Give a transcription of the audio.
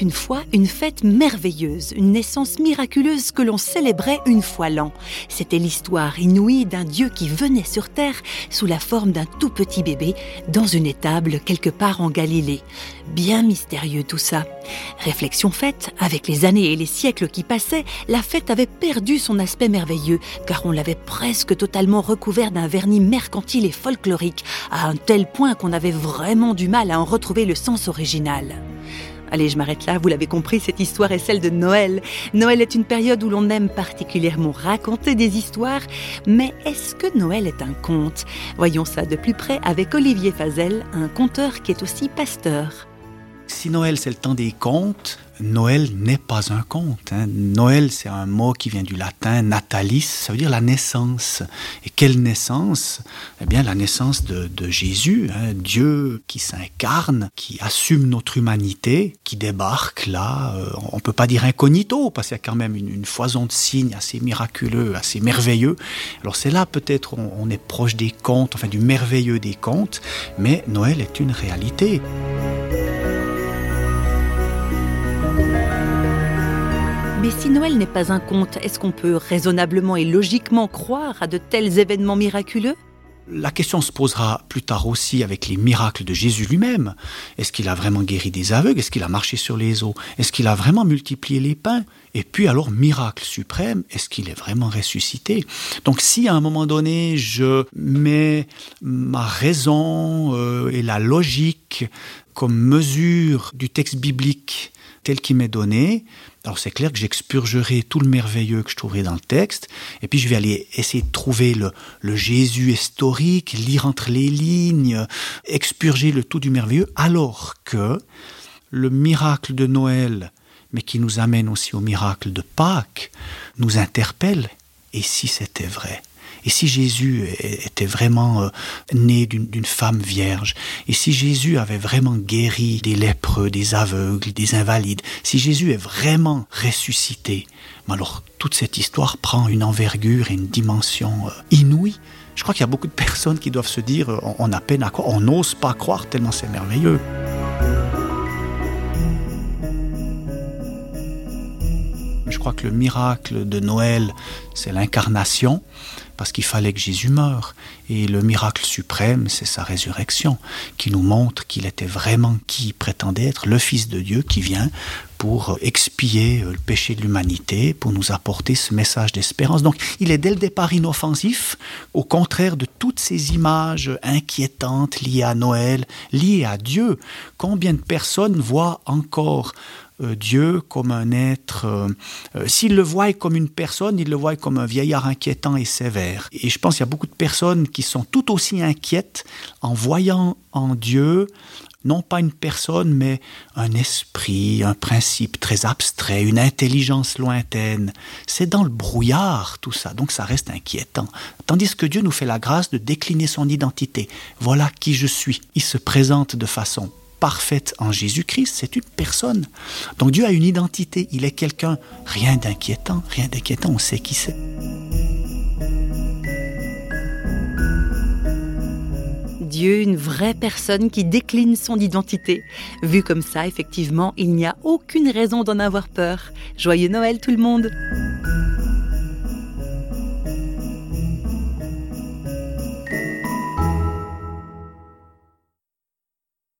une fois une fête merveilleuse, une naissance miraculeuse que l'on célébrait une fois l'an. C'était l'histoire inouïe d'un Dieu qui venait sur terre sous la forme d'un tout petit bébé dans une étable quelque part en Galilée. Bien mystérieux tout ça. Réflexion faite, avec les années et les siècles qui passaient, la fête avait perdu son aspect merveilleux, car on l'avait presque totalement recouvert d'un vernis mercantile et folklorique, à un tel point qu'on avait vraiment du mal à en retrouver le sens original. Allez, je m'arrête là, vous l'avez compris, cette histoire est celle de Noël. Noël est une période où l'on aime particulièrement raconter des histoires, mais est-ce que Noël est un conte? Voyons ça de plus près avec Olivier Fazel, un conteur qui est aussi pasteur. Si Noël c'est le temps des contes, Noël n'est pas un conte. Hein. Noël, c'est un mot qui vient du latin natalis, ça veut dire la naissance. Et quelle naissance? Eh bien, la naissance de, Jésus, hein. Dieu qui s'incarne, qui assume notre humanité, qui débarque là. Euh, on ne peut pas dire incognito, parce qu'il y a quand même une, foison de signes assez miraculeux, assez merveilleux. Alors c'est là peut-être on, on est proche des contes, enfin du merveilleux des contes, mais Noël est une réalité. Mais si Noël n'est pas un conte, est-ce qu'on peut raisonnablement et logiquement croire à de tels événements miraculeux? La question se posera plus tard aussi avec les miracles de Jésus lui-même. Est-ce qu'il a vraiment guéri des aveugles? Est-ce qu'il a marché sur les eaux? Est-ce qu'il a vraiment multiplié les pains? Et puis alors, miracle suprême, est-ce qu'il est vraiment ressuscité? Donc si à un moment donné, je mets ma raison euh, et la logique comme mesure du texte biblique tel qu'il m'est donné, alors c'est clair que j'expurgerai tout le merveilleux que je trouverai dans le texte, et puis je vais aller essayer de trouver le, le Jésus historique, lire entre les lignes, expurger le tout du merveilleux, alors que le miracle de Noël, mais qui nous amène aussi au miracle de Pâques, nous interpelle. Et si c'était vrai? Et si Jésus était vraiment euh, né d'une femme vierge, et si Jésus avait vraiment guéri des lépreux, des aveugles, des invalides, si Jésus est vraiment ressuscité, alors toute cette histoire prend une envergure et une dimension euh, inouïe. Je crois qu'il y a beaucoup de personnes qui doivent se dire on a peine à croire, on n'ose pas croire tellement c'est merveilleux. Que le miracle de Noël, c'est l'incarnation parce qu'il fallait que Jésus meure. Et le miracle suprême, c'est sa résurrection, qui nous montre qu'il était vraiment qui prétendait être le Fils de Dieu qui vient pour expier le péché de l'humanité, pour nous apporter ce message d'espérance. Donc il est dès le départ inoffensif, au contraire de toutes ces images inquiétantes liées à Noël, liées à Dieu. Combien de personnes voient encore euh, Dieu comme un être, euh, euh, s'il le voit comme une personne, il le voit comme un vieillard inquiétant et sévère. Et je pense qu'il y a beaucoup de personnes qui sont tout aussi inquiètes en voyant en Dieu non pas une personne, mais un esprit, un principe très abstrait, une intelligence lointaine. C'est dans le brouillard tout ça, donc ça reste inquiétant. Tandis que Dieu nous fait la grâce de décliner son identité. Voilà qui je suis. Il se présente de façon parfaite en Jésus-Christ, c'est une personne. Donc Dieu a une identité, il est quelqu'un, rien d'inquiétant, rien d'inquiétant, on sait qui c'est. Dieu, une vraie personne qui décline son identité. Vu comme ça, effectivement, il n'y a aucune raison d'en avoir peur. Joyeux Noël tout le monde